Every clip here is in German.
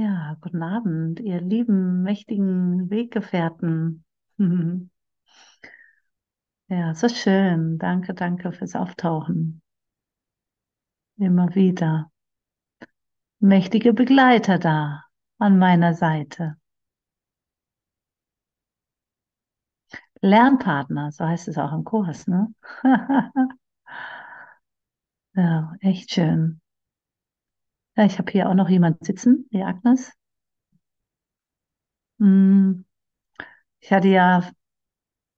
Ja, guten Abend, ihr lieben, mächtigen Weggefährten. Ja, so schön. Danke, danke fürs Auftauchen. Immer wieder. Mächtige Begleiter da an meiner Seite. Lernpartner, so heißt es auch im Kurs, ne? Ja, echt schön. Ja, ich habe hier auch noch jemand sitzen, die Agnes. Hm, Ich hatte ja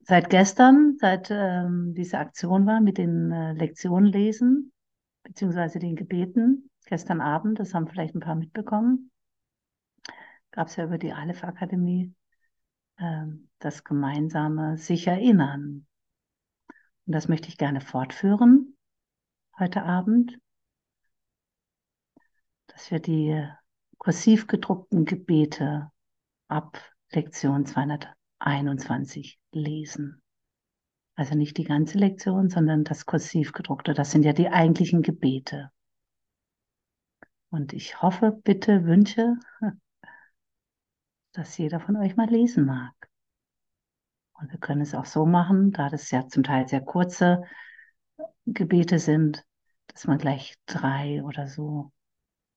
seit gestern, seit ähm, diese Aktion war mit den äh, Lektionen lesen, beziehungsweise den Gebeten, gestern Abend, das haben vielleicht ein paar mitbekommen, gab es ja über die Aleph Akademie ähm, das gemeinsame sich erinnern. Und das möchte ich gerne fortführen heute Abend, dass wir die kursiv gedruckten Gebete ab Lektion 221 lesen. Also nicht die ganze Lektion, sondern das kursiv gedruckte. Das sind ja die eigentlichen Gebete. Und ich hoffe, bitte, wünsche, dass jeder von euch mal lesen mag. Und wir können es auch so machen, da das ja zum Teil sehr kurze Gebete sind, dass man gleich drei oder so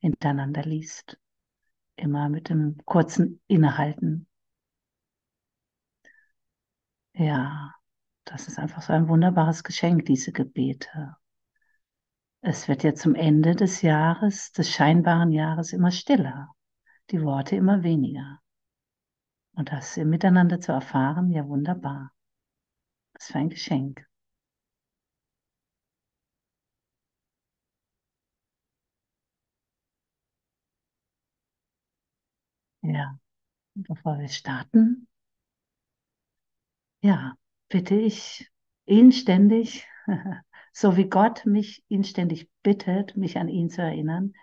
hintereinander liest. Immer mit dem kurzen Innehalten. Ja, das ist einfach so ein wunderbares Geschenk, diese Gebete. Es wird ja zum Ende des Jahres, des scheinbaren Jahres immer stiller, die Worte immer weniger. Und das miteinander zu erfahren, ja wunderbar. Was für ein Geschenk. Ja, bevor wir starten, ja, bitte ich inständig, so wie Gott mich inständig bittet, mich an ihn zu erinnern,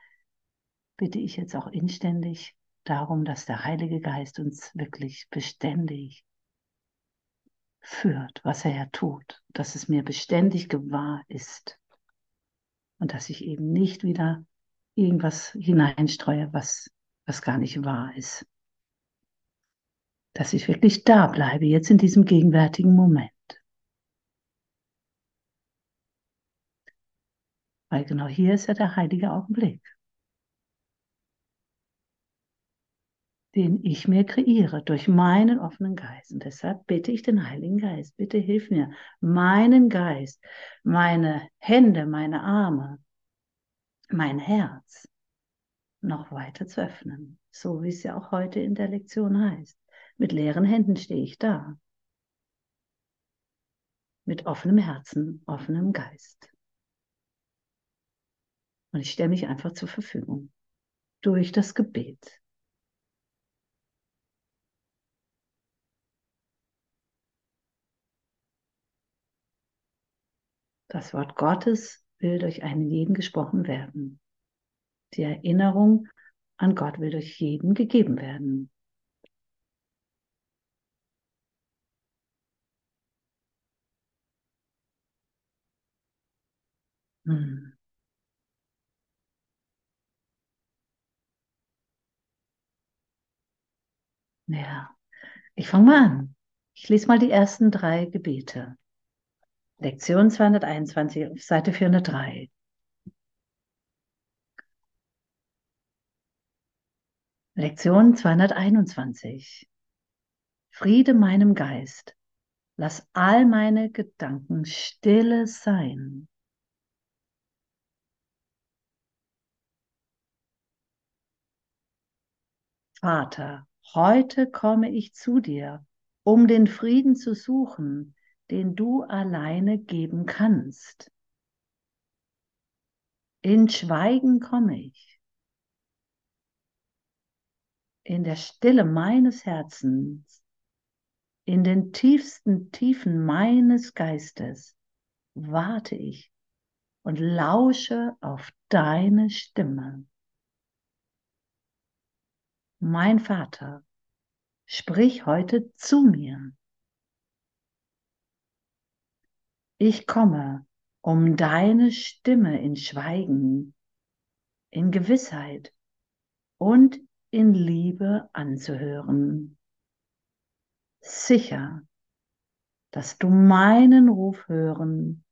bitte ich jetzt auch inständig darum, dass der Heilige Geist uns wirklich beständig führt, was er ja tut, dass es mir beständig gewahr ist. Und dass ich eben nicht wieder irgendwas hineinstreue, was, was gar nicht wahr ist. Dass ich wirklich da bleibe, jetzt in diesem gegenwärtigen Moment. Weil genau hier ist ja der heilige Augenblick. den ich mir kreiere durch meinen offenen Geist. Und deshalb bitte ich den Heiligen Geist, bitte hilf mir, meinen Geist, meine Hände, meine Arme, mein Herz noch weiter zu öffnen, so wie es ja auch heute in der Lektion heißt. Mit leeren Händen stehe ich da. Mit offenem Herzen, offenem Geist. Und ich stelle mich einfach zur Verfügung durch das Gebet. Das Wort Gottes will durch einen jeden gesprochen werden. Die Erinnerung an Gott will durch jeden gegeben werden. Hm. Ja, ich fange mal an. Ich lese mal die ersten drei Gebete. Lektion 221 auf Seite 403. Lektion 221. Friede meinem Geist. Lass all meine Gedanken stille sein. Vater, heute komme ich zu dir, um den Frieden zu suchen, den du alleine geben kannst. In Schweigen komme ich. In der Stille meines Herzens, in den tiefsten Tiefen meines Geistes warte ich und lausche auf deine Stimme. Mein Vater, sprich heute zu mir. Ich komme, um deine Stimme in Schweigen, in Gewissheit und in Liebe anzuhören. Sicher, dass du meinen Ruf hören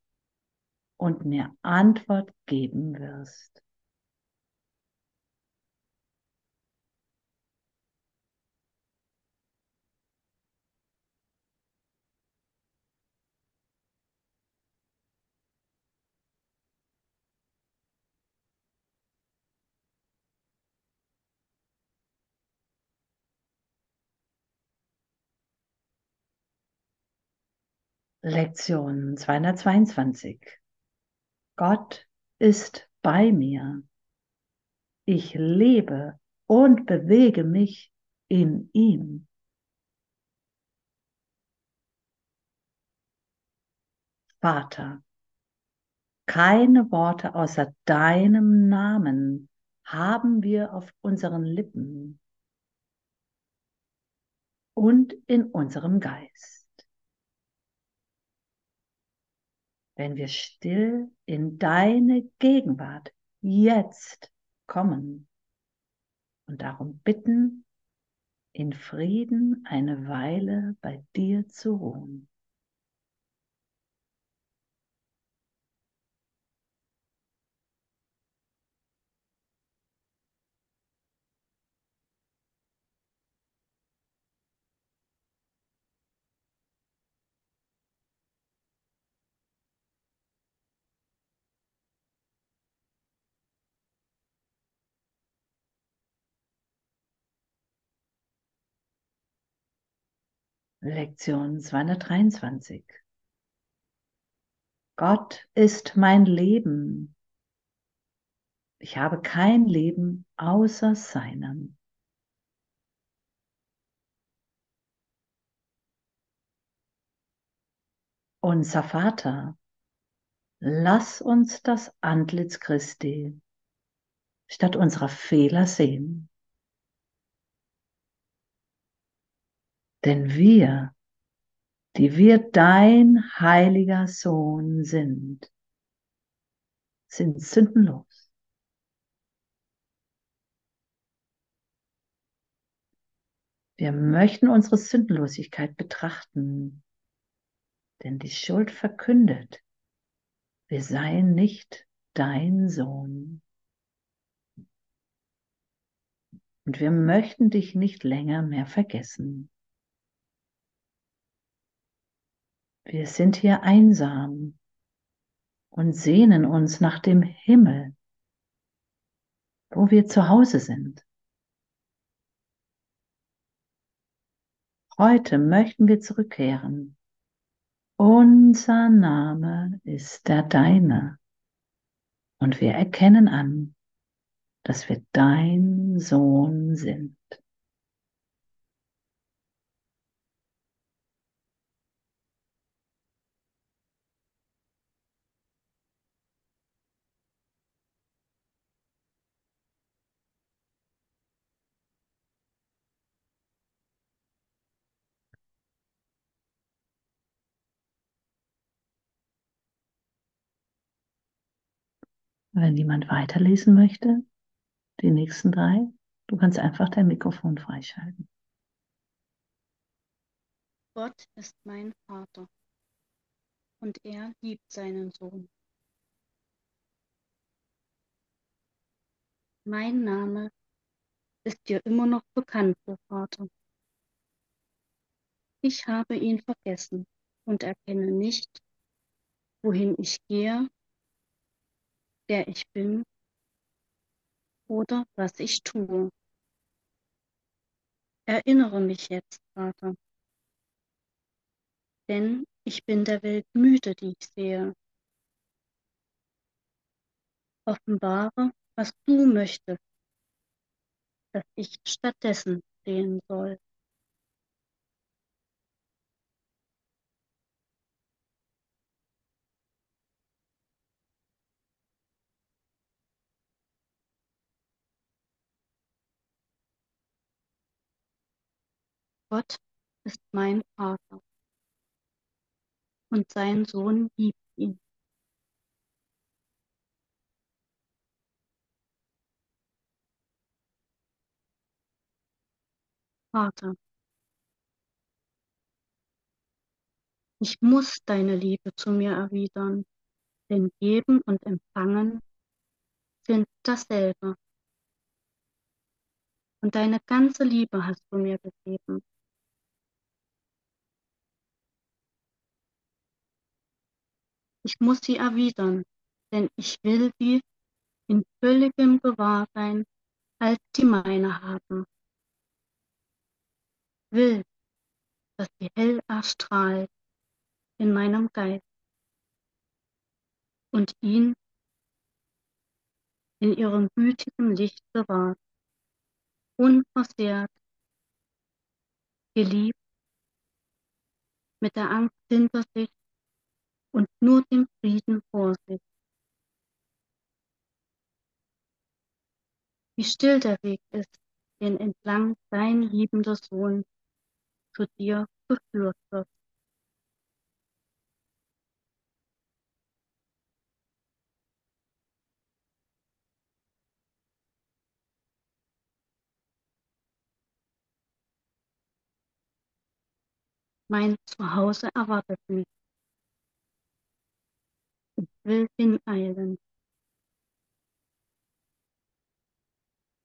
und mir Antwort geben wirst. Lektion 222. Gott ist bei mir. Ich lebe und bewege mich in ihm. Vater, keine Worte außer deinem Namen haben wir auf unseren Lippen und in unserem Geist. Wenn wir still in deine Gegenwart jetzt kommen und darum bitten, in Frieden eine Weile bei dir zu ruhen. Lektion 223. Gott ist mein Leben. Ich habe kein Leben außer seinem. Unser Vater, lass uns das Antlitz Christi statt unserer Fehler sehen. Denn wir, die wir dein heiliger Sohn sind, sind sündenlos. Wir möchten unsere Sündenlosigkeit betrachten, denn die Schuld verkündet, wir seien nicht dein Sohn. Und wir möchten dich nicht länger mehr vergessen. Wir sind hier einsam und sehnen uns nach dem Himmel, wo wir zu Hause sind. Heute möchten wir zurückkehren. Unser Name ist der deine. Und wir erkennen an, dass wir dein Sohn sind. Wenn jemand weiterlesen möchte, die nächsten drei, du kannst einfach dein Mikrofon freischalten. Gott ist mein Vater und er liebt seinen Sohn. Mein Name ist dir immer noch bekannt, o Vater. Ich habe ihn vergessen und erkenne nicht, wohin ich gehe, wer ich bin oder was ich tue. Erinnere mich jetzt, Vater, denn ich bin der Welt müde, die ich sehe. Offenbare, was du möchtest, dass ich stattdessen sehen soll. Gott ist mein Vater und sein Sohn liebt ihn. Vater, ich muss deine Liebe zu mir erwidern, denn geben und empfangen sind dasselbe. Und deine ganze Liebe hast du mir gegeben. Ich muss sie erwidern, denn ich will sie in völligem Gewahrsein als die meine haben. Will, dass sie hell erstrahlt in meinem Geist und ihn in ihrem gütigen Licht bewahrt, unversehrt, geliebt, mit der Angst hinter sich und nur dem Frieden vor sich. Wie still der Weg ist, den entlang dein liebender Sohn zu dir geführt wird. Mein Zuhause erwartet mich. Will hineilen.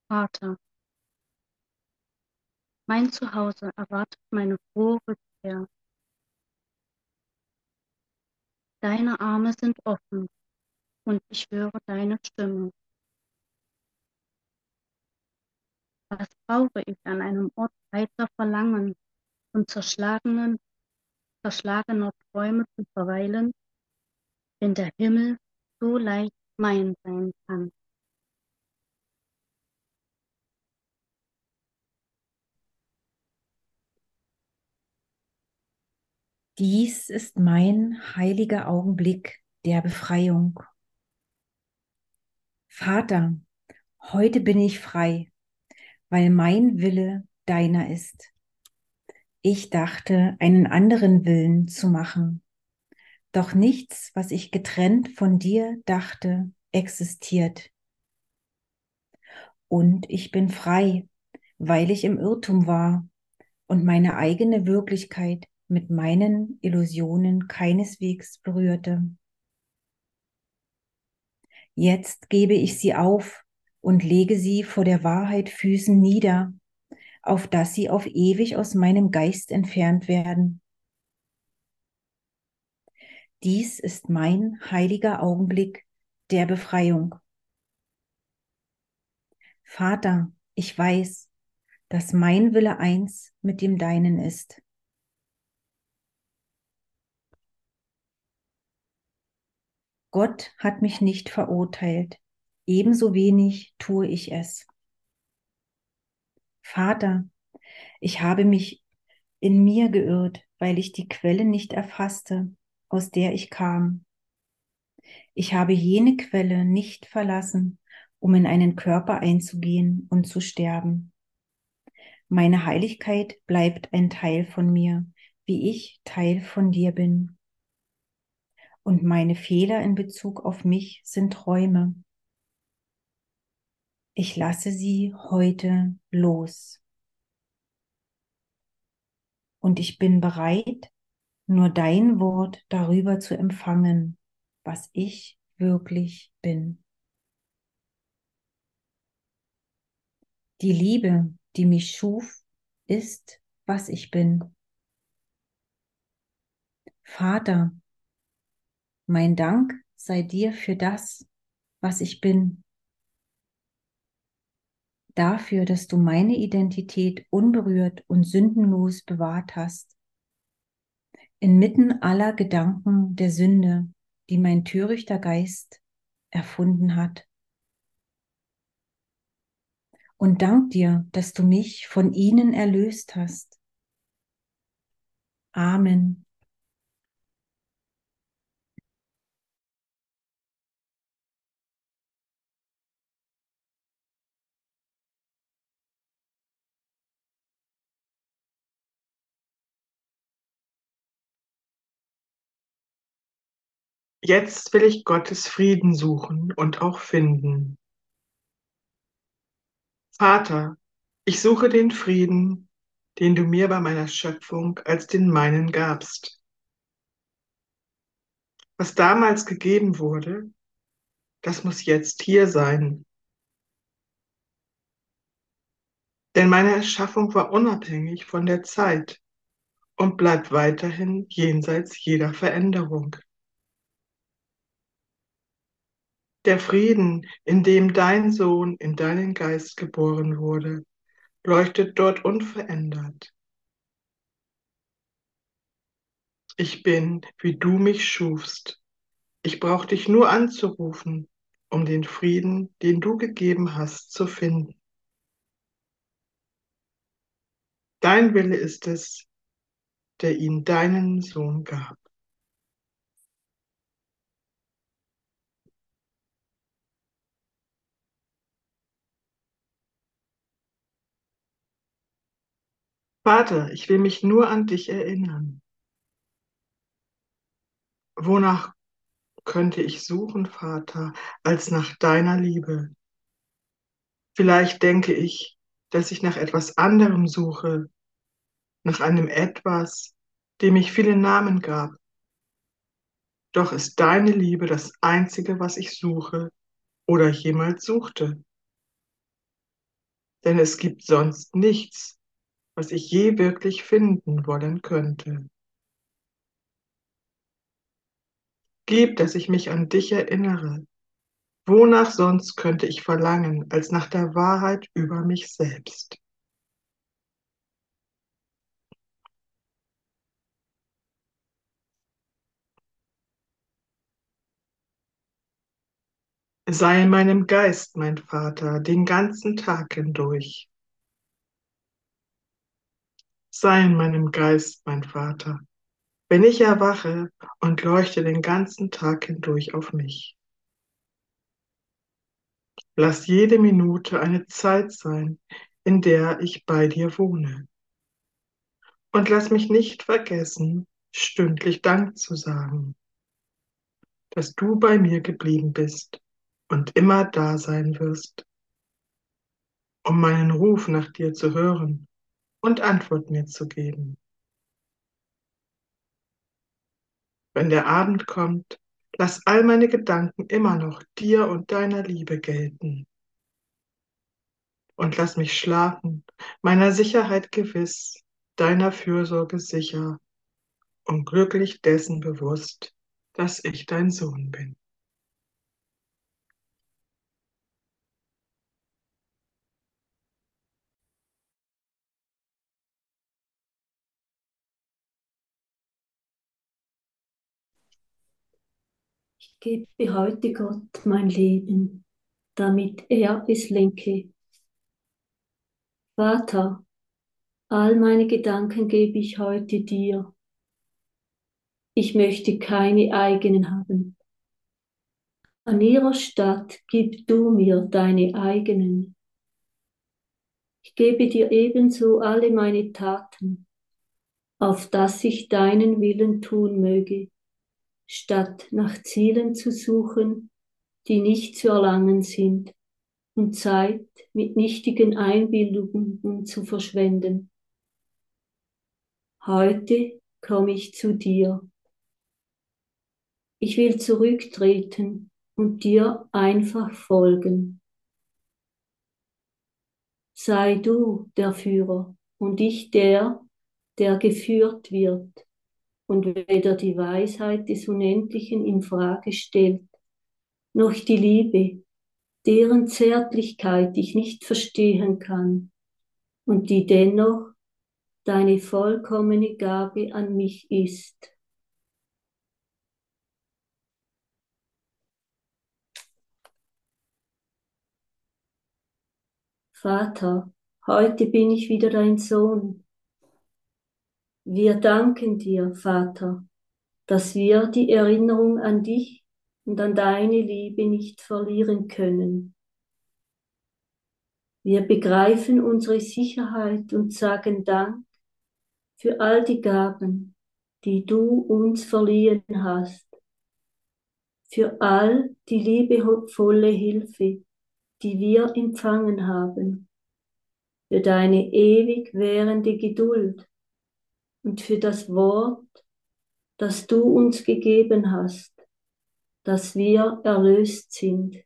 Vater, mein Zuhause erwartet meine frohe Rückkehr. Deine Arme sind offen und ich höre deine Stimme. Was brauche ich an einem Ort weiter Verlangen und zerschlagenen, zerschlagener Träume zu verweilen, wenn der Himmel so leicht mein sein kann? Dies ist mein heiliger Augenblick der Befreiung. Vater, heute bin ich frei, weil mein Wille deiner ist. Ich dachte, einen anderen Willen zu machen, doch nichts, was ich getrennt von dir dachte, existiert. Und ich bin frei, weil ich im Irrtum war und meine eigene Wirklichkeit mit meinen Illusionen keineswegs berührte. Jetzt gebe ich sie auf und lege sie vor der Wahrheit Füßen nieder, auf dass sie auf ewig aus meinem Geist entfernt werden. Dies ist mein heiliger Augenblick der Befreiung. Vater, ich weiß, dass mein Wille eins mit dem deinen ist. Gott hat mich nicht verurteilt, ebenso wenig tue ich es. Vater, ich habe mich in mir geirrt, weil ich die Quelle nicht erfasste, aus der ich kam. Ich habe jene Quelle nicht verlassen, um in einen Körper einzugehen und zu sterben. Meine Heiligkeit bleibt ein Teil von mir, wie ich Teil von dir bin und meine Fehler in Bezug auf mich sind Träume. Ich lasse sie heute los. Und ich bin bereit, nur dein Wort darüber zu empfangen, was ich wirklich bin. Die Liebe, die mich schuf, ist, was ich bin. Vater, mein Dank sei dir für das, was ich bin. Dafür, dass du meine Identität unberührt und sündenlos bewahrt hast. Inmitten aller Gedanken der Sünde, die mein törichter Geist erfunden hat. Und dank dir, dass du mich von ihnen erlöst hast. Amen. Jetzt will ich Gottes Frieden suchen und auch finden. Vater, ich suche den Frieden den du mir bei meiner Schöpfung als den meinen gabst. Was damals gegeben wurde, das muss jetzt hier sein. Denn meine Erschaffung war unabhängig von der Zeit und bleibt weiterhin jenseits jeder Veränderung. Der Frieden, in dem dein Sohn in deinen Geist geboren wurde, leuchtet dort unverändert. Ich bin, wie du mich schufst. Ich brauche dich nur anzurufen, um den Frieden, den du gegeben hast, zu finden. Dein Wille ist es, der ihn deinen Sohn gab. Vater, ich will mich nur an dich erinnern. Wonach könnte ich suchen, Vater, als nach deiner Liebe? Vielleicht denke ich, dass ich nach etwas anderem suche, nach einem etwas, dem ich viele Namen gab. Doch ist deine Liebe das Einzige, was ich suche oder jemals suchte. Denn es gibt sonst nichts, was ich je wirklich finden wollen könnte. Gib, dass ich mich an dich erinnere. Wonach sonst könnte ich verlangen, als nach der Wahrheit über mich selbst? Sei in meinem Geist, mein Vater, den ganzen Tag hindurch. Sei in meinem Geist, mein Vater, wenn ich erwache und leuchte den ganzen Tag hindurch auf mich. Lass jede Minute eine Zeit sein, in der ich bei dir wohne. Und lass mich nicht vergessen, stündlich Dank zu sagen, dass du bei mir geblieben bist und immer da sein wirst, um meinen Ruf nach dir zu hören und Antwort mir zu geben. Wenn der Abend kommt, lass all meine Gedanken immer noch dir und deiner Liebe gelten. Und lass mich schlafen, meiner Sicherheit gewiss, deiner Fürsorge sicher und glücklich dessen bewusst, dass ich dein Sohn bin. Gebe heute Gott mein Leben, damit er es lenke. Vater, all meine Gedanken gebe ich heute dir. Ich möchte keine eigenen haben. An ihrer Stadt gib du mir deine eigenen. Ich gebe dir ebenso alle meine Taten, auf dass ich deinen Willen tun möge statt nach Zielen zu suchen, die nicht zu erlangen sind und Zeit mit nichtigen Einbildungen zu verschwenden. Heute komme ich zu dir. Ich will zurücktreten und dir einfach folgen. Sei du der Führer und ich der, der geführt wird und weder die Weisheit des Unendlichen in Frage stellt, noch die Liebe, deren Zärtlichkeit ich nicht verstehen kann und die dennoch deine vollkommene Gabe an mich ist. Vater, heute bin ich wieder dein Sohn wir danken dir, Vater, dass wir die Erinnerung an dich und an deine Liebe nicht verlieren können. Wir begreifen unsere Sicherheit und sagen Dank für all die Gaben, die du uns verliehen hast, für all die liebevolle Hilfe, die wir empfangen haben für deine ewig währende Geduld und für das Wort, das du uns gegeben hast, dass wir erlöst sind.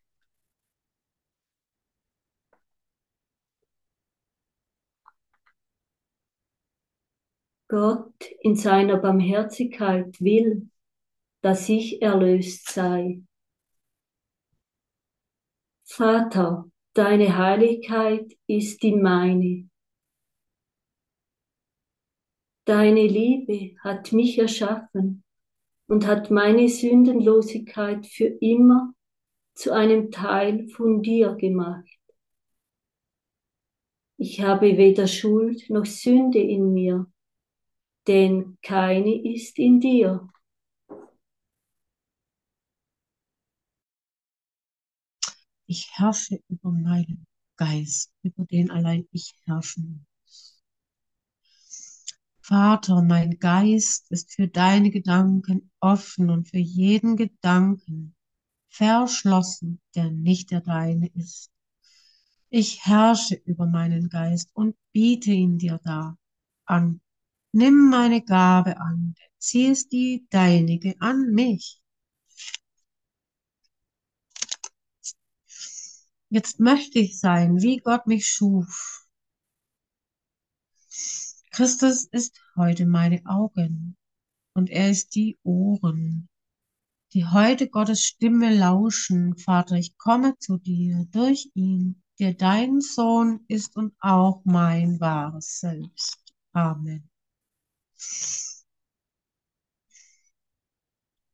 Gott in seiner Barmherzigkeit will, dass ich erlöst sei. Vater, deine Heiligkeit ist die meine. Deine Liebe hat mich erschaffen und hat meine Sündenlosigkeit für immer zu einem Teil von dir gemacht. Ich habe weder Schuld noch Sünde in mir, denn keine ist in dir. Ich herrsche über meinen Geist, über den allein ich herrschen. Vater, mein Geist ist für deine Gedanken offen und für jeden Gedanken verschlossen, der nicht der deine ist. Ich herrsche über meinen Geist und biete ihn dir da an. Nimm meine Gabe an, sie ist die deinige an mich. Jetzt möchte ich sein, wie Gott mich schuf. Christus ist heute meine Augen und er ist die Ohren, die heute Gottes Stimme lauschen. Vater, ich komme zu dir durch ihn, der dein Sohn ist und auch mein wahres Selbst. Amen.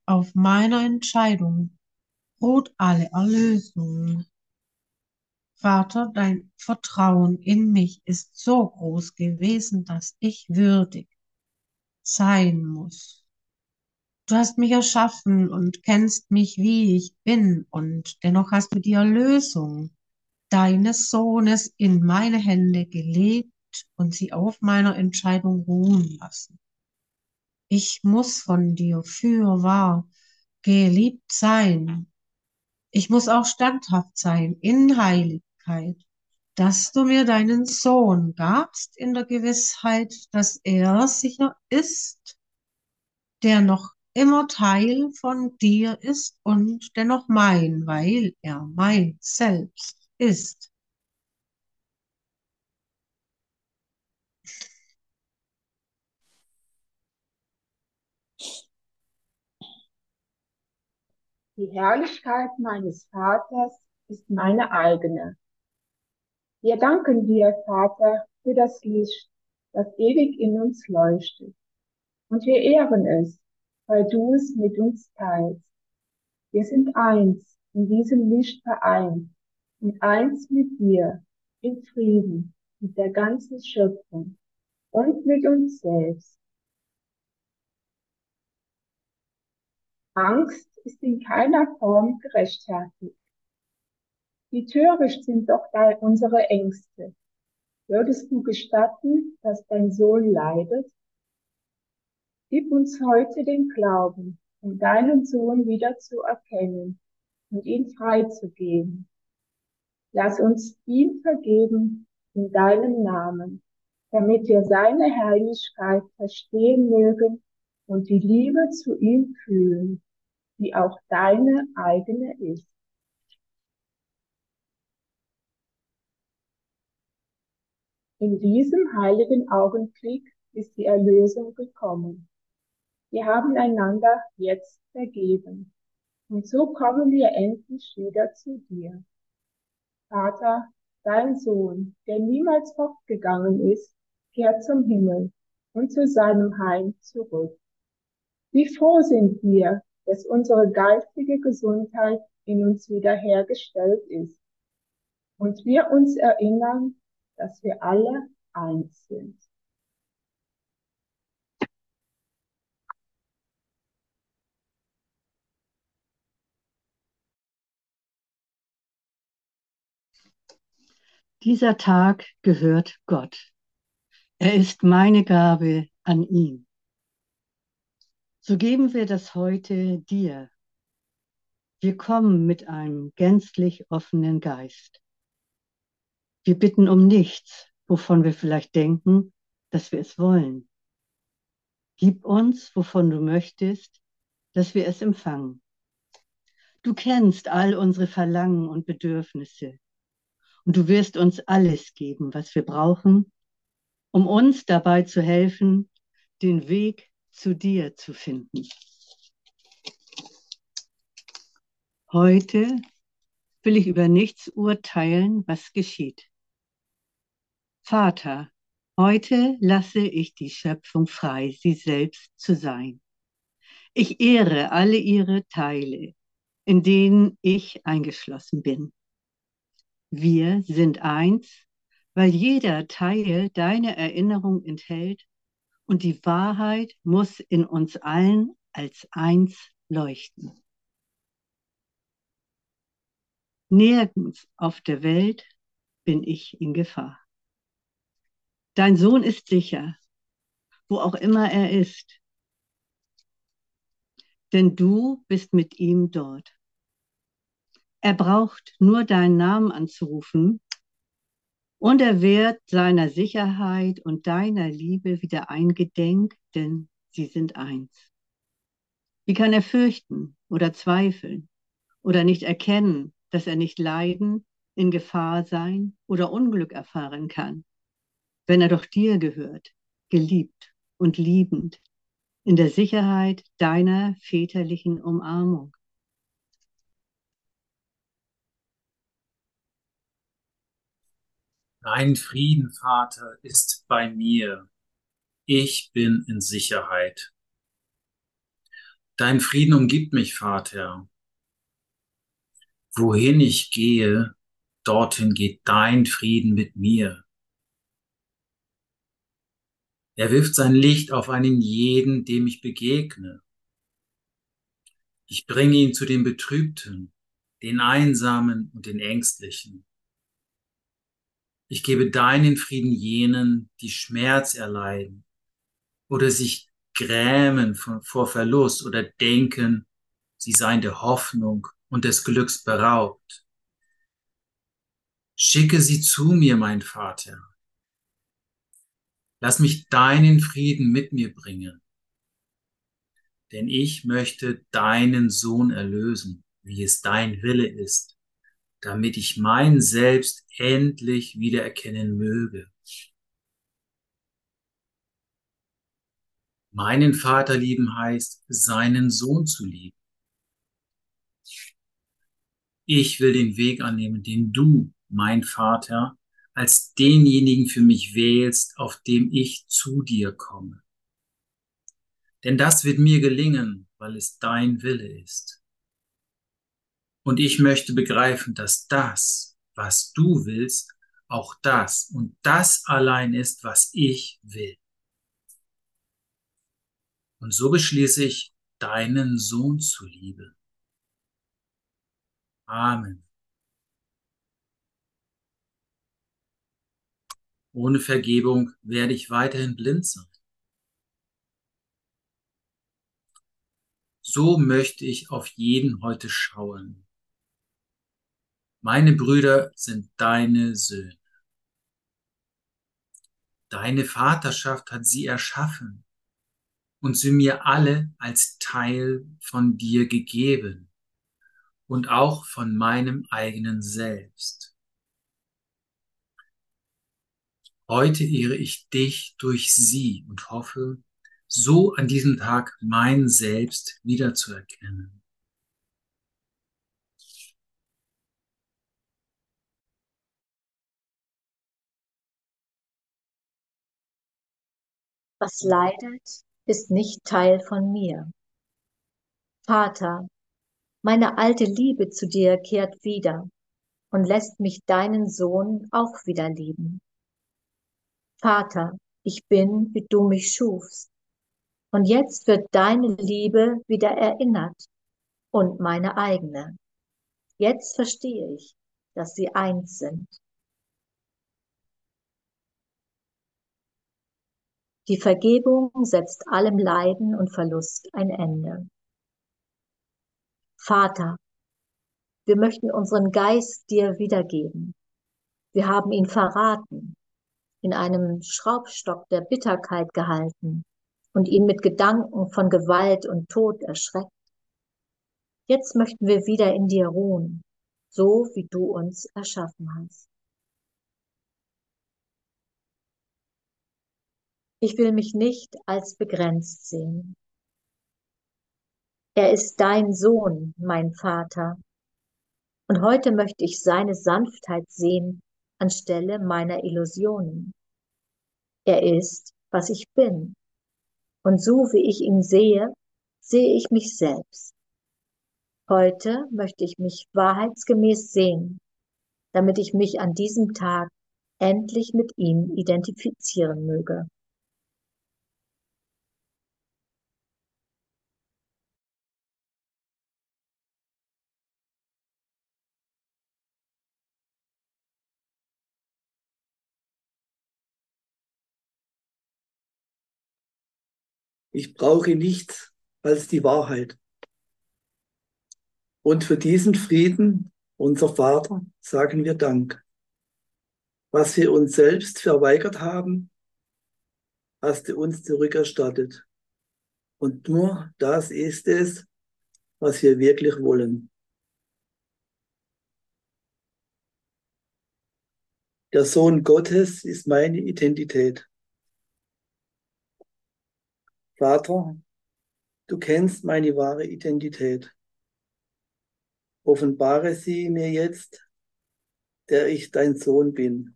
Auf meiner Entscheidung ruht alle Erlösung. Vater, dein Vertrauen in mich ist so groß gewesen, dass ich würdig sein muss. Du hast mich erschaffen und kennst mich, wie ich bin, und dennoch hast du die Erlösung deines Sohnes in meine Hände gelegt und sie auf meiner Entscheidung ruhen lassen. Ich muss von dir für wahr geliebt sein. Ich muss auch standhaft sein in Heiligkeit, dass du mir deinen Sohn gabst in der Gewissheit, dass er sicher ist, der noch immer Teil von dir ist und dennoch mein, weil er mein Selbst ist. Die Herrlichkeit meines Vaters ist meine eigene. Wir danken dir, Vater, für das Licht, das ewig in uns leuchtet. Und wir ehren es, weil du es mit uns teilst. Wir sind eins in diesem Licht vereint und eins mit dir in Frieden mit der ganzen Schöpfung und mit uns selbst. Angst ist in keiner Form gerechtfertigt. Wie töricht sind doch da unsere Ängste. Würdest du gestatten, dass dein Sohn leidet? Gib uns heute den Glauben, um deinen Sohn wieder zu erkennen und ihn freizugeben. Lass uns ihm vergeben in deinem Namen, damit wir seine Herrlichkeit verstehen mögen und die Liebe zu ihm fühlen, die auch deine eigene ist. In diesem heiligen Augenblick ist die Erlösung gekommen. Wir haben einander jetzt vergeben. Und so kommen wir endlich wieder zu dir. Vater, dein Sohn, der niemals fortgegangen ist, kehrt zum Himmel und zu seinem Heim zurück. Wie froh sind wir, dass unsere geistige Gesundheit in uns wiederhergestellt ist und wir uns erinnern, dass wir alle eins sind. Dieser Tag gehört Gott. Er ist meine Gabe an ihn. So geben wir das heute dir. Wir kommen mit einem gänzlich offenen Geist. Wir bitten um nichts, wovon wir vielleicht denken, dass wir es wollen. Gib uns, wovon du möchtest, dass wir es empfangen. Du kennst all unsere Verlangen und Bedürfnisse und du wirst uns alles geben, was wir brauchen, um uns dabei zu helfen, den Weg zu dir zu finden. Heute will ich über nichts urteilen, was geschieht. Vater, heute lasse ich die Schöpfung frei, sie selbst zu sein. Ich ehre alle ihre Teile, in denen ich eingeschlossen bin. Wir sind eins, weil jeder Teil deine Erinnerung enthält und die Wahrheit muss in uns allen als eins leuchten. Nirgends auf der Welt bin ich in Gefahr. Dein Sohn ist sicher, wo auch immer er ist, denn du bist mit ihm dort. Er braucht nur deinen Namen anzurufen und er wird seiner Sicherheit und deiner Liebe wieder eingedenk, denn sie sind eins. Wie kann er fürchten oder zweifeln oder nicht erkennen, dass er nicht leiden, in Gefahr sein oder Unglück erfahren kann, wenn er doch dir gehört, geliebt und liebend, in der Sicherheit deiner väterlichen Umarmung. Dein Frieden, Vater, ist bei mir. Ich bin in Sicherheit. Dein Frieden umgibt mich, Vater. Wohin ich gehe, dorthin geht dein Frieden mit mir. Er wirft sein Licht auf einen jeden, dem ich begegne. Ich bringe ihn zu den Betrübten, den Einsamen und den Ängstlichen. Ich gebe deinen Frieden jenen, die Schmerz erleiden oder sich grämen vor Verlust oder denken, sie seien der Hoffnung und des Glücks beraubt. Schicke sie zu mir, mein Vater. Lass mich deinen Frieden mit mir bringen, denn ich möchte deinen Sohn erlösen, wie es dein Wille ist, damit ich mein Selbst endlich wiedererkennen möge. Meinen Vater lieben heißt, seinen Sohn zu lieben. Ich will den Weg annehmen, den du, mein Vater, als denjenigen für mich wählst, auf dem ich zu dir komme. Denn das wird mir gelingen, weil es dein Wille ist. Und ich möchte begreifen, dass das, was du willst, auch das und das allein ist, was ich will. Und so beschließe ich, deinen Sohn zu lieben. Amen. Ohne Vergebung werde ich weiterhin blind sein. So möchte ich auf jeden heute schauen. Meine Brüder sind deine Söhne. Deine Vaterschaft hat sie erschaffen und sie mir alle als Teil von dir gegeben und auch von meinem eigenen Selbst. Heute ehre ich dich durch sie und hoffe, so an diesem Tag mein Selbst wiederzuerkennen. Was leidet, ist nicht Teil von mir. Vater, meine alte Liebe zu dir kehrt wieder und lässt mich deinen Sohn auch wieder lieben. Vater, ich bin, wie du mich schufst. Und jetzt wird deine Liebe wieder erinnert und meine eigene. Jetzt verstehe ich, dass sie eins sind. Die Vergebung setzt allem Leiden und Verlust ein Ende. Vater, wir möchten unseren Geist dir wiedergeben. Wir haben ihn verraten. In einem Schraubstock der Bitterkeit gehalten und ihn mit Gedanken von Gewalt und Tod erschreckt. Jetzt möchten wir wieder in dir ruhen, so wie du uns erschaffen hast. Ich will mich nicht als begrenzt sehen. Er ist dein Sohn, mein Vater. Und heute möchte ich seine Sanftheit sehen anstelle meiner Illusionen. Er ist, was ich bin. Und so wie ich ihn sehe, sehe ich mich selbst. Heute möchte ich mich wahrheitsgemäß sehen, damit ich mich an diesem Tag endlich mit ihm identifizieren möge. Ich brauche nichts als die Wahrheit. Und für diesen Frieden, unser Vater, sagen wir Dank. Was wir uns selbst verweigert haben, hast du uns zurückerstattet. Und nur das ist es, was wir wirklich wollen. Der Sohn Gottes ist meine Identität. Vater, du kennst meine wahre Identität. Offenbare sie mir jetzt, der ich dein Sohn bin,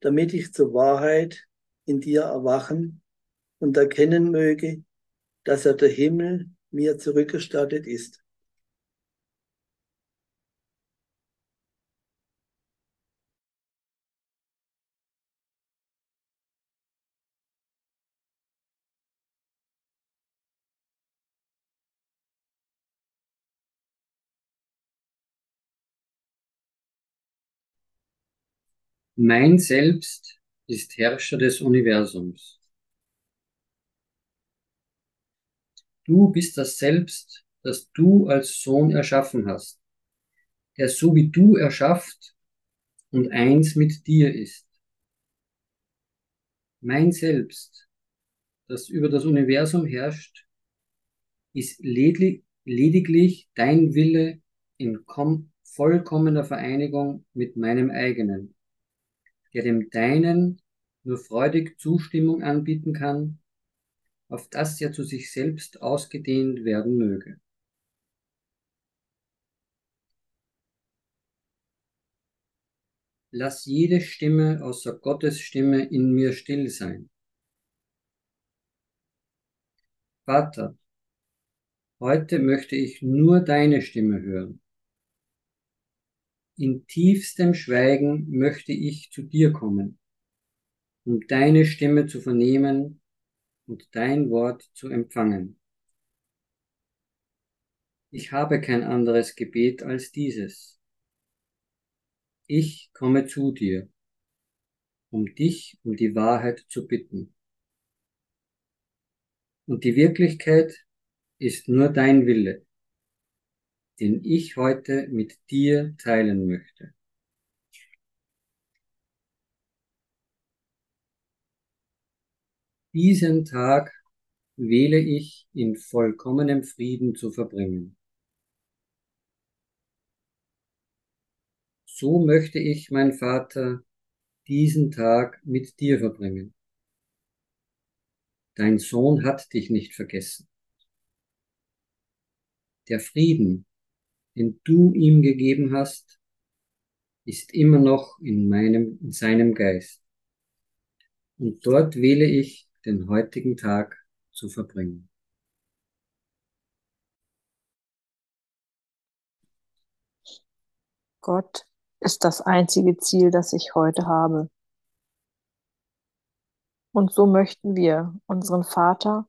damit ich zur Wahrheit in dir erwachen und erkennen möge, dass er der Himmel mir zurückgestattet ist. Mein Selbst ist Herrscher des Universums. Du bist das Selbst, das du als Sohn erschaffen hast, der so wie du erschafft und eins mit dir ist. Mein Selbst, das über das Universum herrscht, ist lediglich dein Wille in vollkommener Vereinigung mit meinem eigenen der dem Deinen nur freudig Zustimmung anbieten kann, auf das er zu sich selbst ausgedehnt werden möge. Lass jede Stimme außer Gottes Stimme in mir still sein. Vater, heute möchte ich nur deine Stimme hören. In tiefstem Schweigen möchte ich zu dir kommen, um deine Stimme zu vernehmen und dein Wort zu empfangen. Ich habe kein anderes Gebet als dieses. Ich komme zu dir, um dich um die Wahrheit zu bitten. Und die Wirklichkeit ist nur dein Wille den ich heute mit dir teilen möchte. Diesen Tag wähle ich in vollkommenem Frieden zu verbringen. So möchte ich, mein Vater, diesen Tag mit dir verbringen. Dein Sohn hat dich nicht vergessen. Der Frieden, den du ihm gegeben hast, ist immer noch in meinem, in seinem Geist. Und dort wähle ich, den heutigen Tag zu verbringen. Gott ist das einzige Ziel, das ich heute habe. Und so möchten wir unseren Vater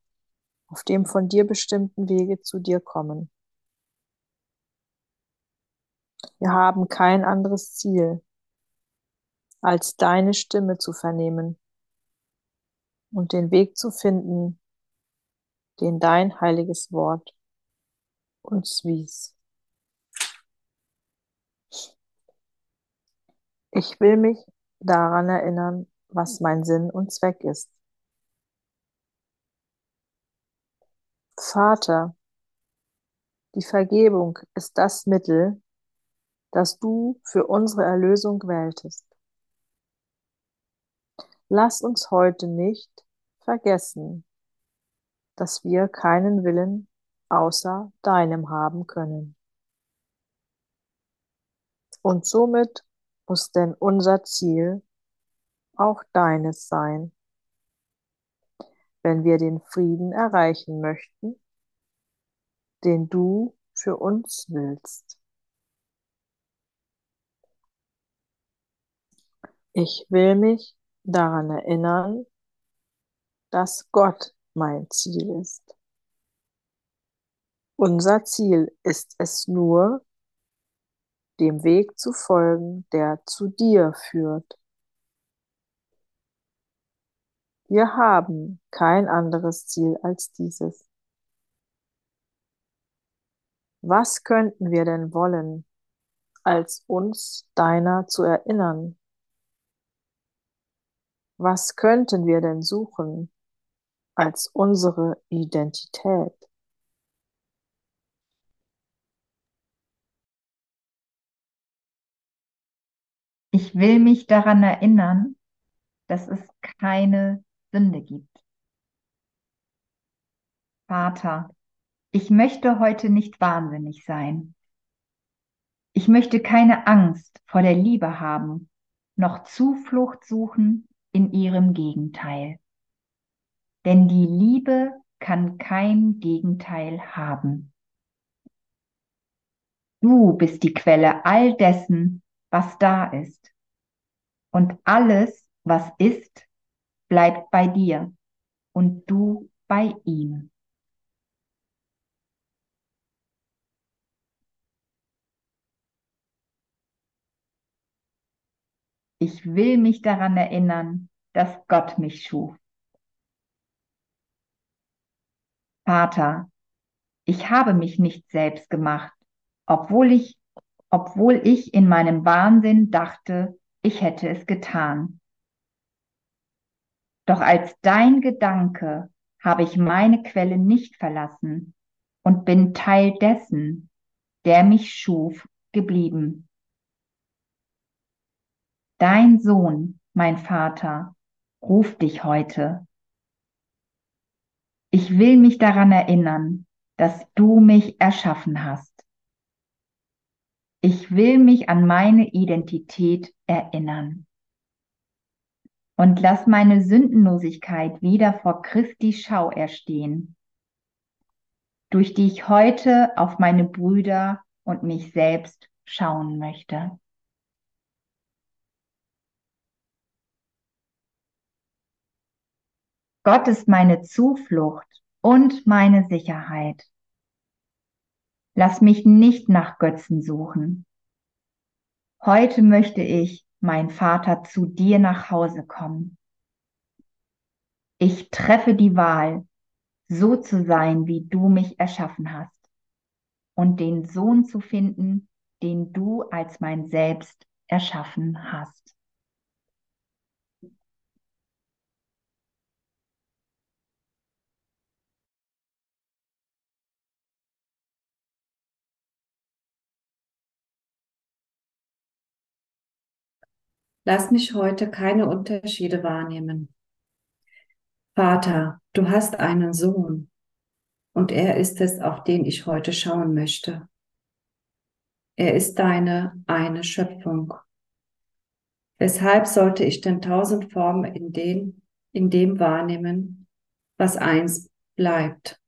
auf dem von dir bestimmten Wege zu dir kommen. Wir haben kein anderes Ziel, als deine Stimme zu vernehmen und den Weg zu finden, den dein heiliges Wort uns wies. Ich will mich daran erinnern, was mein Sinn und Zweck ist. Vater, die Vergebung ist das Mittel, das du für unsere Erlösung wähltest. Lass uns heute nicht vergessen, dass wir keinen Willen außer deinem haben können. Und somit muss denn unser Ziel auch deines sein, wenn wir den Frieden erreichen möchten, den du für uns willst. Ich will mich daran erinnern, dass Gott mein Ziel ist. Unser Ziel ist es nur, dem Weg zu folgen, der zu dir führt. Wir haben kein anderes Ziel als dieses. Was könnten wir denn wollen, als uns deiner zu erinnern? Was könnten wir denn suchen als unsere Identität? Ich will mich daran erinnern, dass es keine Sünde gibt. Vater, ich möchte heute nicht wahnsinnig sein. Ich möchte keine Angst vor der Liebe haben, noch Zuflucht suchen in ihrem Gegenteil. Denn die Liebe kann kein Gegenteil haben. Du bist die Quelle all dessen, was da ist. Und alles, was ist, bleibt bei dir und du bei ihm. Ich will mich daran erinnern, dass Gott mich schuf. Vater, ich habe mich nicht selbst gemacht, obwohl ich, obwohl ich in meinem Wahnsinn dachte, ich hätte es getan. Doch als dein Gedanke habe ich meine Quelle nicht verlassen und bin Teil dessen, der mich schuf, geblieben. Dein Sohn, mein Vater, ruft dich heute. Ich will mich daran erinnern, dass du mich erschaffen hast. Ich will mich an meine Identität erinnern. Und lass meine Sündenlosigkeit wieder vor Christi Schau erstehen, durch die ich heute auf meine Brüder und mich selbst schauen möchte. Gott ist meine Zuflucht und meine Sicherheit. Lass mich nicht nach Götzen suchen. Heute möchte ich, mein Vater, zu dir nach Hause kommen. Ich treffe die Wahl, so zu sein, wie du mich erschaffen hast und den Sohn zu finden, den du als mein Selbst erschaffen hast. Lass mich heute keine Unterschiede wahrnehmen. Vater, du hast einen Sohn und er ist es, auf den ich heute schauen möchte. Er ist deine eine Schöpfung. Weshalb sollte ich denn tausend Formen in, den, in dem wahrnehmen, was eins bleibt?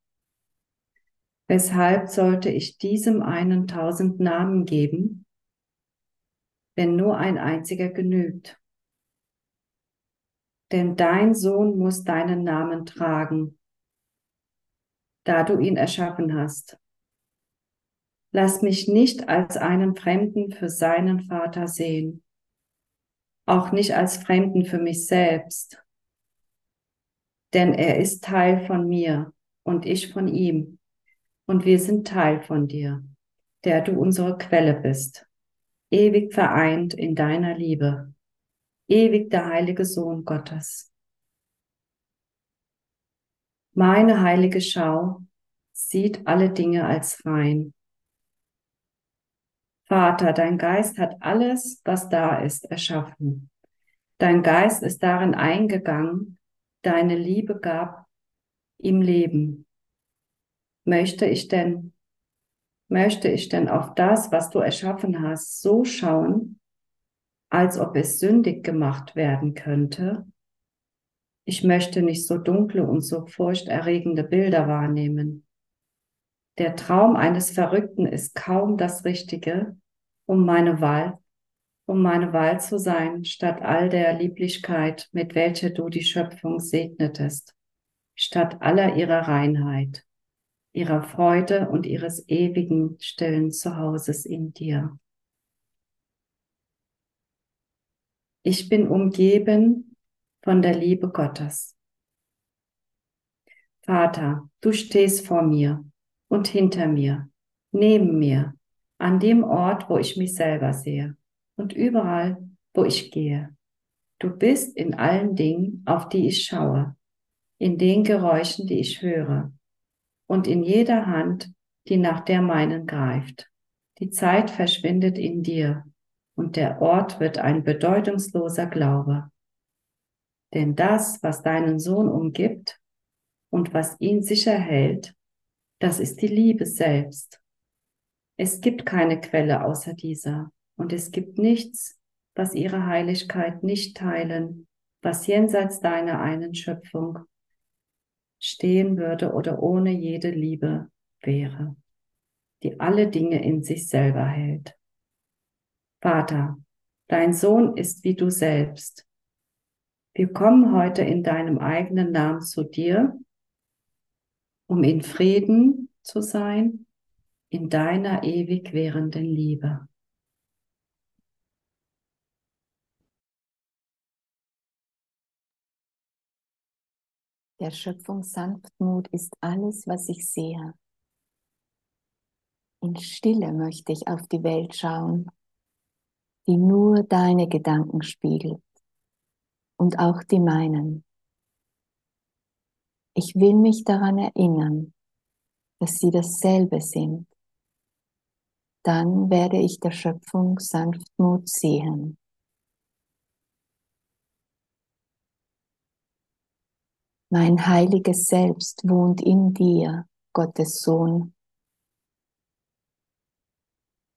Weshalb sollte ich diesem einen tausend Namen geben, wenn nur ein einziger genügt. Denn dein Sohn muss deinen Namen tragen, da du ihn erschaffen hast. Lass mich nicht als einen Fremden für seinen Vater sehen, auch nicht als Fremden für mich selbst, denn er ist Teil von mir und ich von ihm, und wir sind Teil von dir, der du unsere Quelle bist ewig vereint in deiner Liebe. ewig der heilige Sohn Gottes. Meine heilige Schau sieht alle Dinge als rein. Vater, dein Geist hat alles, was da ist, erschaffen. Dein Geist ist darin eingegangen, deine Liebe gab ihm Leben. Möchte ich denn, möchte ich denn auf das, was du erschaffen hast, so schauen, als ob es sündig gemacht werden könnte? Ich möchte nicht so dunkle und so furchterregende Bilder wahrnehmen. Der Traum eines Verrückten ist kaum das Richtige, um meine Wahl, um meine Wahl zu sein, statt all der Lieblichkeit, mit welcher du die Schöpfung segnetest, statt aller ihrer Reinheit, ihrer Freude und ihres ewigen stillen Zuhauses in dir. Ich bin umgeben von der Liebe Gottes. Vater, du stehst vor mir und hinter mir, neben mir, an dem Ort, wo ich mich selber sehe und überall, wo ich gehe. Du bist in allen Dingen, auf die ich schaue, in den Geräuschen, die ich höre und in jeder Hand, die nach der meinen greift. Die Zeit verschwindet in dir und der Ort wird ein bedeutungsloser Glaube. Denn das, was deinen Sohn umgibt und was ihn sicher hält, das ist die Liebe selbst. Es gibt keine Quelle außer dieser und es gibt nichts, was ihre Heiligkeit nicht teilen, was jenseits deiner einen Schöpfung stehen würde oder ohne jede Liebe wäre, die alle Dinge in sich selber hält. Vater, dein Sohn ist wie du selbst. Wir kommen heute in deinem eigenen Namen zu dir, um in Frieden zu sein, in deiner ewig währenden Liebe. Der Schöpfung Sanftmut ist alles, was ich sehe. In Stille möchte ich auf die Welt schauen, die nur deine Gedanken spiegelt und auch die meinen. Ich will mich daran erinnern, dass sie dasselbe sind. Dann werde ich der Schöpfung Sanftmut sehen. Mein heiliges Selbst wohnt in dir, Gottes Sohn.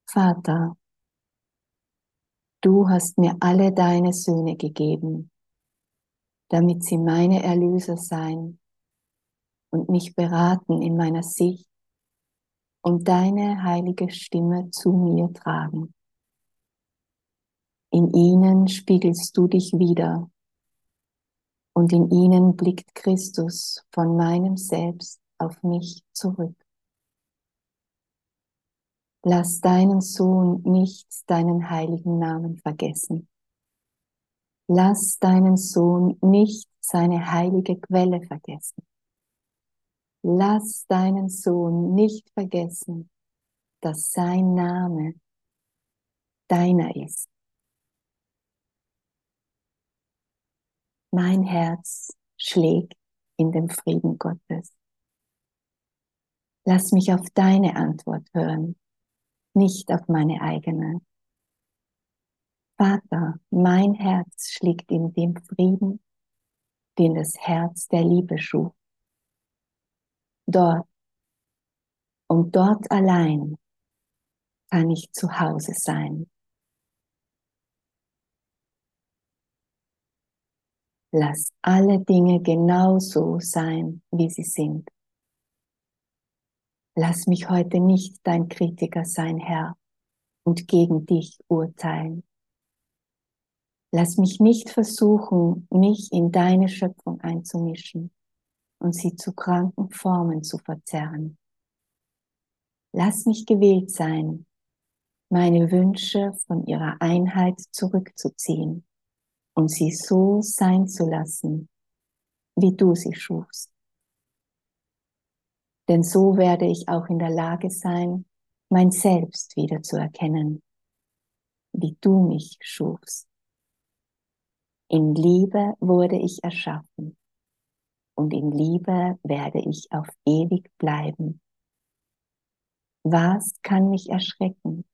Vater, du hast mir alle deine Söhne gegeben, damit sie meine Erlöser seien und mich beraten in meiner Sicht und deine heilige Stimme zu mir tragen. In ihnen spiegelst du dich wieder und in ihnen blickt Christus von meinem Selbst auf mich zurück. Lass deinen Sohn nicht deinen heiligen Namen vergessen. Lass deinen Sohn nicht seine heilige Quelle vergessen. Lass deinen Sohn nicht vergessen, dass sein Name deiner ist. Mein Herz schlägt in dem Frieden Gottes. Lass mich auf deine Antwort hören, nicht auf meine eigene. Vater, mein Herz schlägt in dem Frieden, den das Herz der Liebe schuf dort und dort allein kann ich zu Hause sein. Lass alle Dinge genauso sein, wie sie sind. Lass mich heute nicht dein Kritiker sein, Herr, und gegen dich urteilen. Lass mich nicht versuchen, mich in deine Schöpfung einzumischen und sie zu kranken Formen zu verzerren. Lass mich gewählt sein, meine Wünsche von ihrer Einheit zurückzuziehen und sie so sein zu lassen, wie du sie schufst. Denn so werde ich auch in der Lage sein, mein Selbst wieder zu erkennen, wie du mich schufst. In Liebe wurde ich erschaffen und in Liebe werde ich auf ewig bleiben. Was kann mich erschrecken,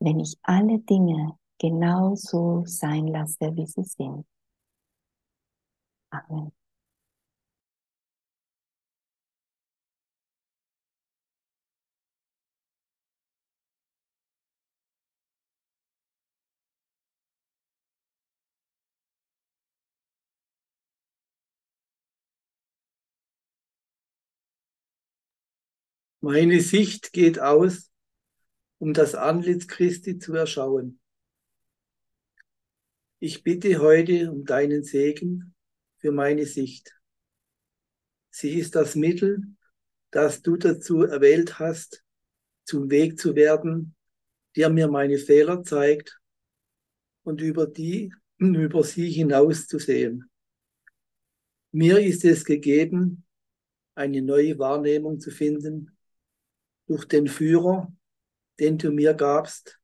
wenn ich alle Dinge genau so sein lasse, wie sie sind? Amen. Meine Sicht geht aus, um das Antlitz Christi zu erschauen. Ich bitte heute um deinen Segen für meine Sicht. Sie ist das Mittel, das du dazu erwählt hast, zum Weg zu werden, der mir meine Fehler zeigt und über die, über sie hinaus zu sehen. Mir ist es gegeben, eine neue Wahrnehmung zu finden, durch den Führer, den du mir gabst,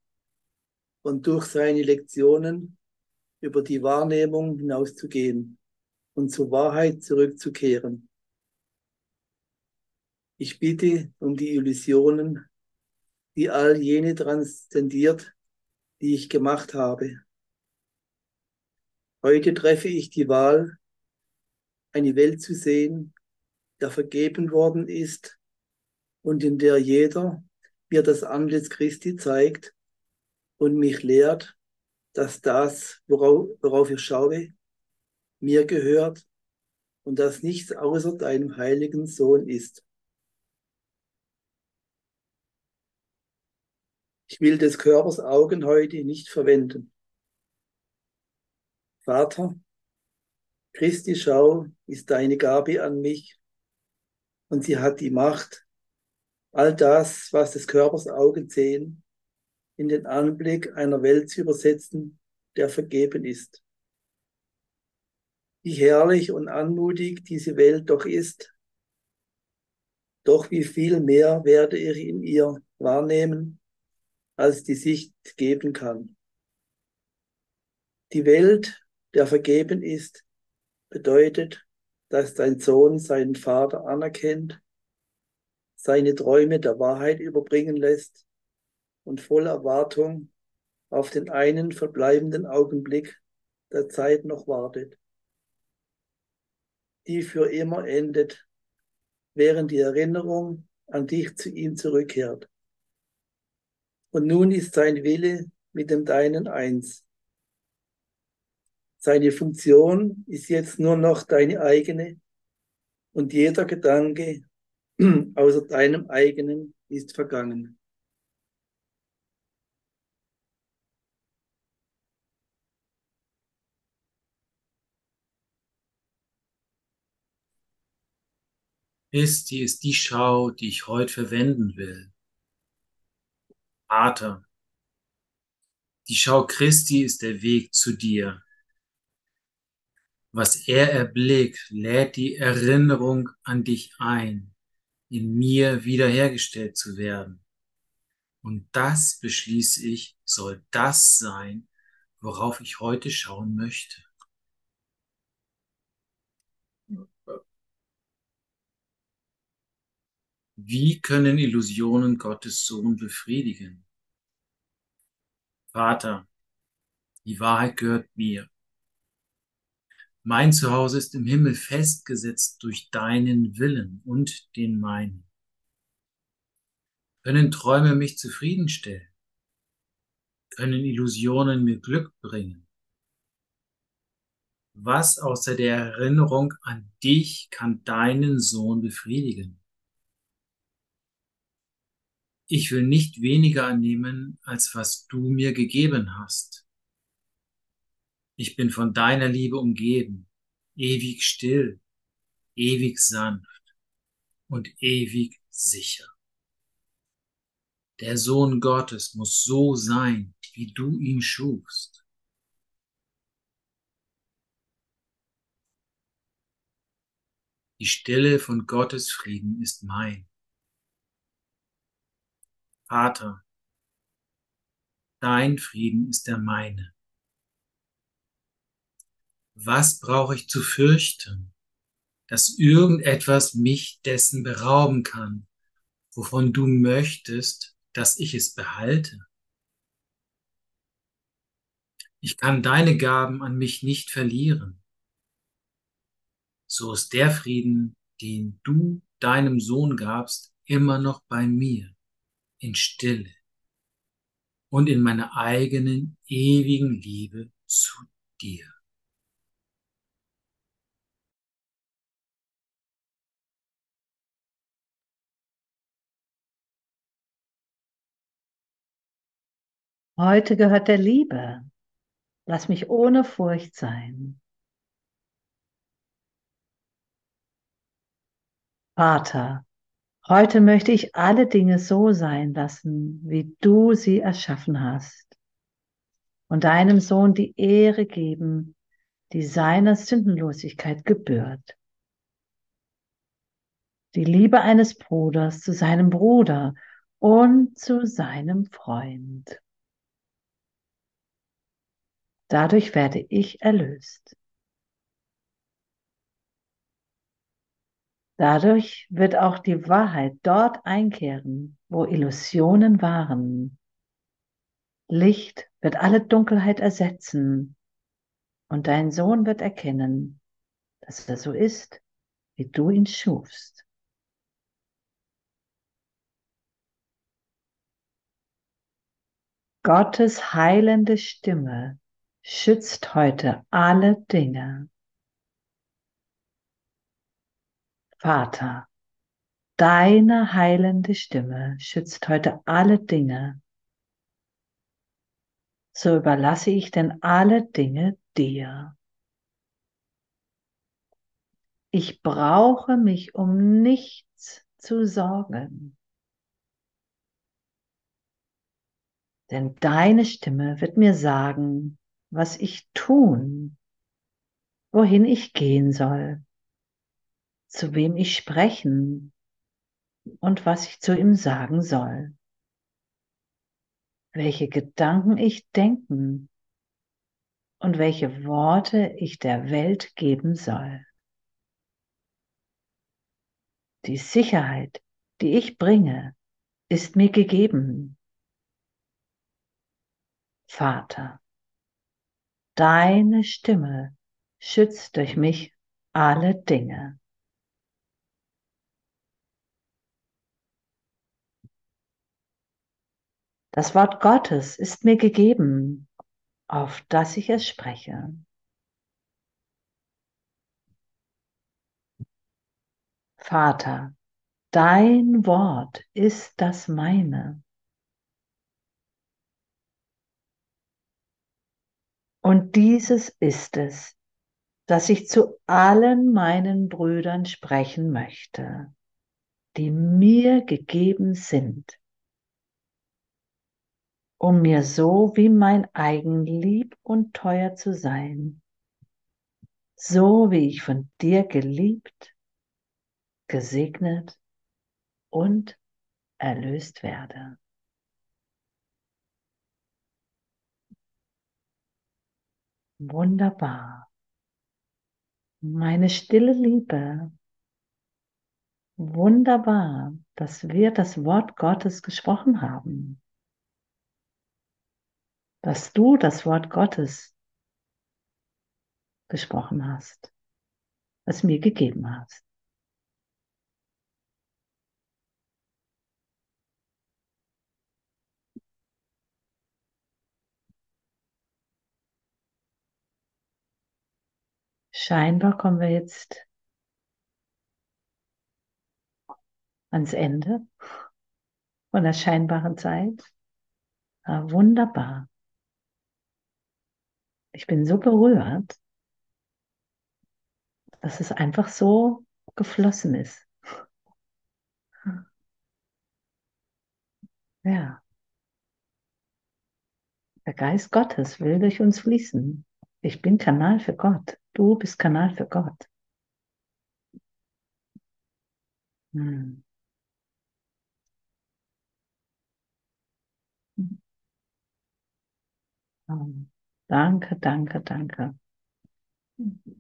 und durch seine Lektionen über die Wahrnehmung hinauszugehen und zur Wahrheit zurückzukehren. Ich bitte um die Illusionen, die all jene transzendiert, die ich gemacht habe. Heute treffe ich die Wahl, eine Welt zu sehen, der vergeben worden ist und in der jeder mir das Antlitz Christi zeigt und mich lehrt, dass das, worauf, worauf ich schaue, mir gehört und dass nichts außer deinem heiligen Sohn ist. Ich will des Körpers Augen heute nicht verwenden. Vater, Christi Schau ist deine Gabe an mich und sie hat die Macht, all das, was des Körpers Augen sehen, in den Anblick einer Welt zu übersetzen, der vergeben ist. Wie herrlich und anmutig diese Welt doch ist, doch wie viel mehr werde ich in ihr wahrnehmen, als die Sicht geben kann. Die Welt, der vergeben ist, bedeutet, dass dein Sohn seinen Vater anerkennt seine Träume der Wahrheit überbringen lässt und voller Erwartung auf den einen verbleibenden Augenblick der Zeit noch wartet, die für immer endet, während die Erinnerung an dich zu ihm zurückkehrt. Und nun ist sein Wille mit dem deinen eins. Seine Funktion ist jetzt nur noch deine eigene und jeder Gedanke außer deinem eigenen ist vergangen. Christi ist die Schau, die ich heute verwenden will. Vater, die Schau Christi ist der Weg zu dir. Was er erblickt, lädt die Erinnerung an dich ein in mir wiederhergestellt zu werden. Und das beschließe ich, soll das sein, worauf ich heute schauen möchte. Wie können Illusionen Gottes Sohn befriedigen? Vater, die Wahrheit gehört mir. Mein Zuhause ist im Himmel festgesetzt durch deinen Willen und den meinen. Können Träume mich zufriedenstellen? Können Illusionen mir Glück bringen? Was außer der Erinnerung an dich kann deinen Sohn befriedigen? Ich will nicht weniger annehmen, als was du mir gegeben hast. Ich bin von deiner Liebe umgeben, ewig still, ewig sanft und ewig sicher. Der Sohn Gottes muss so sein, wie du ihn schufst. Die Stille von Gottes Frieden ist mein. Vater, dein Frieden ist der meine. Was brauche ich zu fürchten, dass irgendetwas mich dessen berauben kann, wovon du möchtest, dass ich es behalte? Ich kann deine Gaben an mich nicht verlieren. So ist der Frieden, den du deinem Sohn gabst, immer noch bei mir, in Stille und in meiner eigenen ewigen Liebe zu dir. Heute gehört der Liebe. Lass mich ohne Furcht sein. Vater, heute möchte ich alle Dinge so sein lassen, wie du sie erschaffen hast, und deinem Sohn die Ehre geben, die seiner Sündenlosigkeit gebührt. Die Liebe eines Bruders zu seinem Bruder und zu seinem Freund. Dadurch werde ich erlöst. Dadurch wird auch die Wahrheit dort einkehren, wo Illusionen waren. Licht wird alle Dunkelheit ersetzen und dein Sohn wird erkennen, dass er so ist, wie du ihn schufst. Gottes heilende Stimme schützt heute alle Dinge. Vater, deine heilende Stimme schützt heute alle Dinge. So überlasse ich denn alle Dinge dir. Ich brauche mich um nichts zu sorgen. Denn deine Stimme wird mir sagen, was ich tun, wohin ich gehen soll, zu wem ich sprechen und was ich zu ihm sagen soll, welche Gedanken ich denken und welche Worte ich der Welt geben soll. Die Sicherheit, die ich bringe, ist mir gegeben. Vater, deine Stimme schützt durch mich alle Dinge. Das Wort Gottes ist mir gegeben, auf das ich es spreche. Vater, dein Wort ist das meine. Und dieses ist es, dass ich zu allen meinen Brüdern sprechen möchte, die mir gegeben sind um mir so wie mein eigen lieb und teuer zu sein, so wie ich von dir geliebt, gesegnet und erlöst werde. Wunderbar. Meine stille Liebe. Wunderbar, dass wir das Wort Gottes gesprochen haben dass du das Wort Gottes gesprochen hast, es mir gegeben hast. Scheinbar kommen wir jetzt ans Ende von der scheinbaren Zeit. Aber wunderbar. Ich bin so berührt, dass es einfach so geflossen ist. Ja. Der Geist Gottes will durch uns fließen. Ich bin Kanal für Gott. Du bist Kanal für Gott. Hm. Danke, danke, danke. Mhm.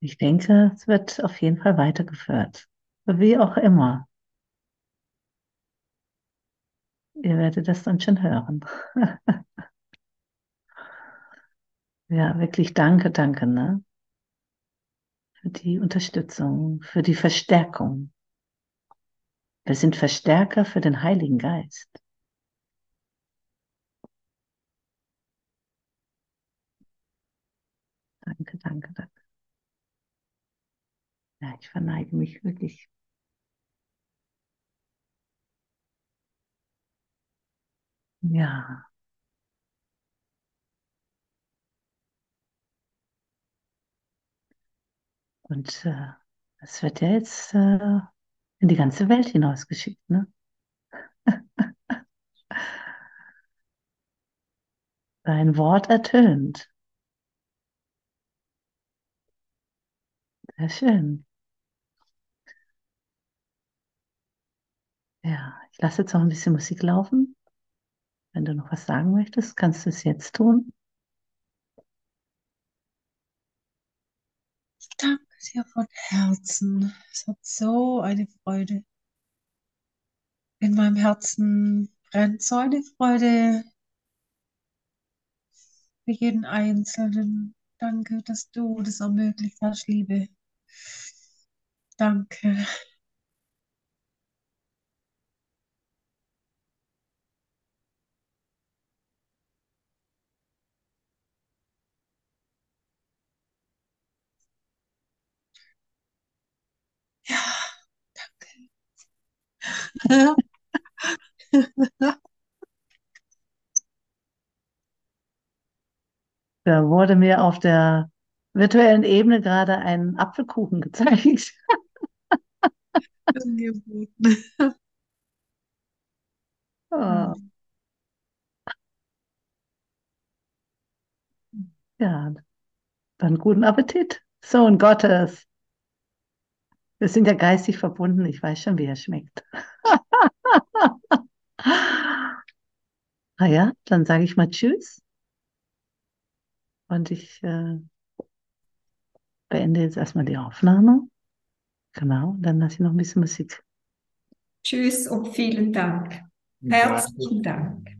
Ich denke, es wird auf jeden Fall weitergeführt. Wie auch immer. Ihr werdet das dann schon hören. Ja, wirklich danke, danke, ne? Für die Unterstützung, für die Verstärkung. Wir sind Verstärker für den Heiligen Geist. Danke, danke, danke. Ja, ich verneige mich wirklich. Ja. Und äh, es wird ja jetzt äh, in die ganze Welt hinausgeschickt, ne? Dein Wort ertönt. Sehr schön. Ja, ich lasse jetzt noch ein bisschen Musik laufen. Wenn du noch was sagen möchtest, kannst du es jetzt tun. Ich danke dir von Herzen. Es hat so eine Freude. In meinem Herzen brennt so eine Freude für jeden Einzelnen. Danke, dass du das ermöglicht hast, Liebe. Danke. Da wurde mir auf der virtuellen Ebene gerade ein Apfelkuchen gezeigt. Oh. Ja, dann guten Appetit. Sohn Gottes. Wir sind ja geistig verbunden. Ich weiß schon, wie er schmeckt. Na ja, dann sage ich mal Tschüss. Und ich äh, beende jetzt erstmal die Aufnahme. Genau, dann lasse ich noch ein bisschen Musik. Tschüss und vielen Dank. Herzlichen Dank.